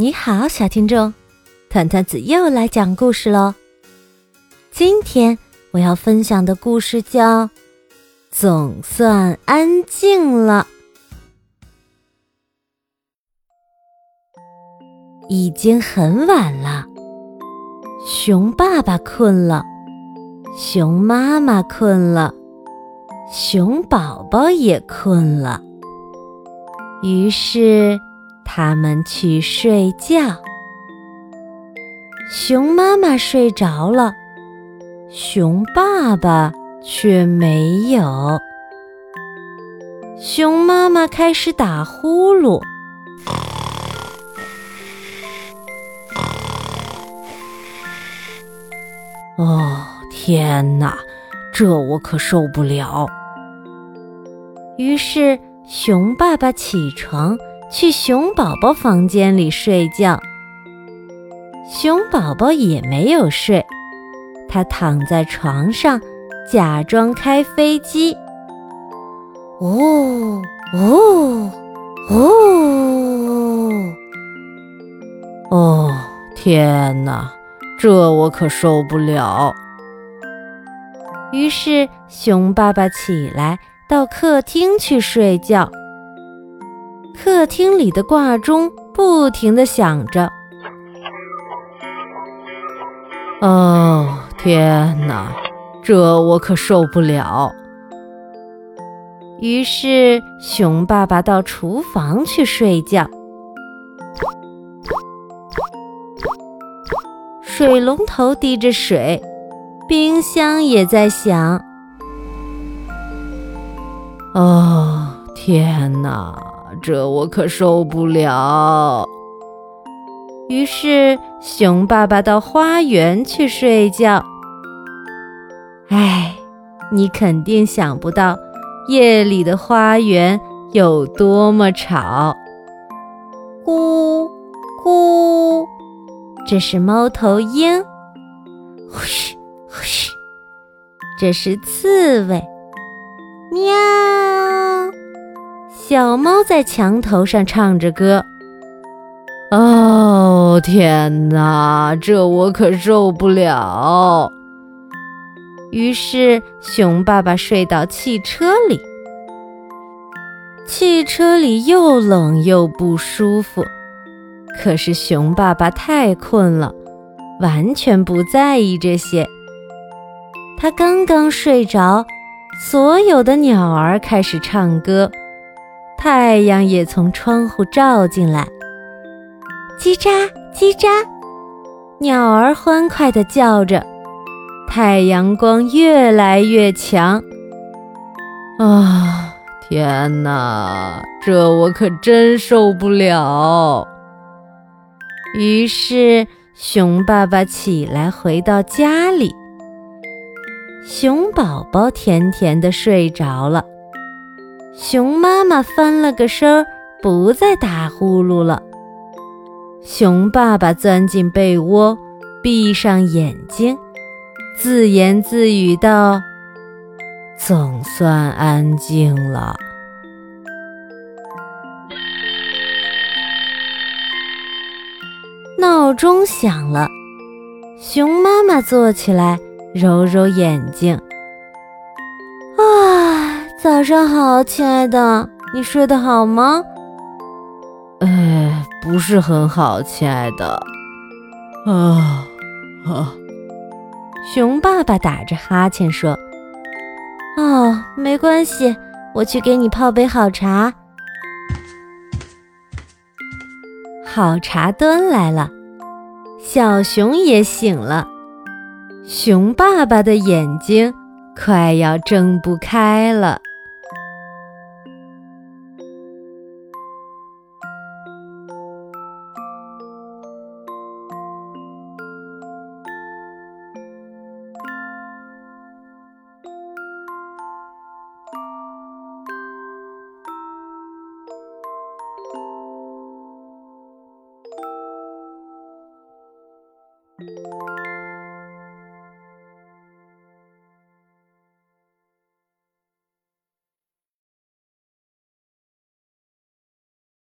你好，小听众，团团子又来讲故事喽。今天我要分享的故事叫《总算安静了》。已经很晚了，熊爸爸困了，熊妈妈困了，熊宝宝也困了，于是。他们去睡觉，熊妈妈睡着了，熊爸爸却没有。熊妈妈开始打呼噜。哦，天哪，这我可受不了！于是熊爸爸起床。去熊宝宝房间里睡觉，熊宝宝也没有睡，他躺在床上假装开飞机。哦哦哦！哦，天哪，这我可受不了。于是熊爸爸起来到客厅去睡觉。客厅里的挂钟不停地响着。哦，天哪，这我可受不了！于是熊爸爸到厨房去睡觉。水龙头滴着水，冰箱也在响。哦，天哪！这我可受不了。于是熊爸爸到花园去睡觉。唉，你肯定想不到夜里的花园有多么吵。咕咕，这是猫头鹰。呼嘘呼嘘，这是刺猬。喵。小猫在墙头上唱着歌。哦，天哪，这我可受不了！于是熊爸爸睡到汽车里。汽车里又冷又不舒服，可是熊爸爸太困了，完全不在意这些。他刚刚睡着，所有的鸟儿开始唱歌。太阳也从窗户照进来，叽喳叽喳，鸟儿欢快地叫着。太阳光越来越强，啊，天哪，这我可真受不了！于是熊爸爸起来回到家里，熊宝宝甜甜地睡着了。熊妈妈翻了个身，不再打呼噜了。熊爸爸钻进被窝，闭上眼睛，自言自语道：“总算安静了。”闹钟响了，熊妈妈坐起来，揉揉眼睛。早上好，亲爱的，你睡得好吗？哎，不是很好，亲爱的。啊啊！熊爸爸打着哈欠说：“哦，没关系，我去给你泡杯好茶。”好茶端来了，小熊也醒了，熊爸爸的眼睛快要睁不开了。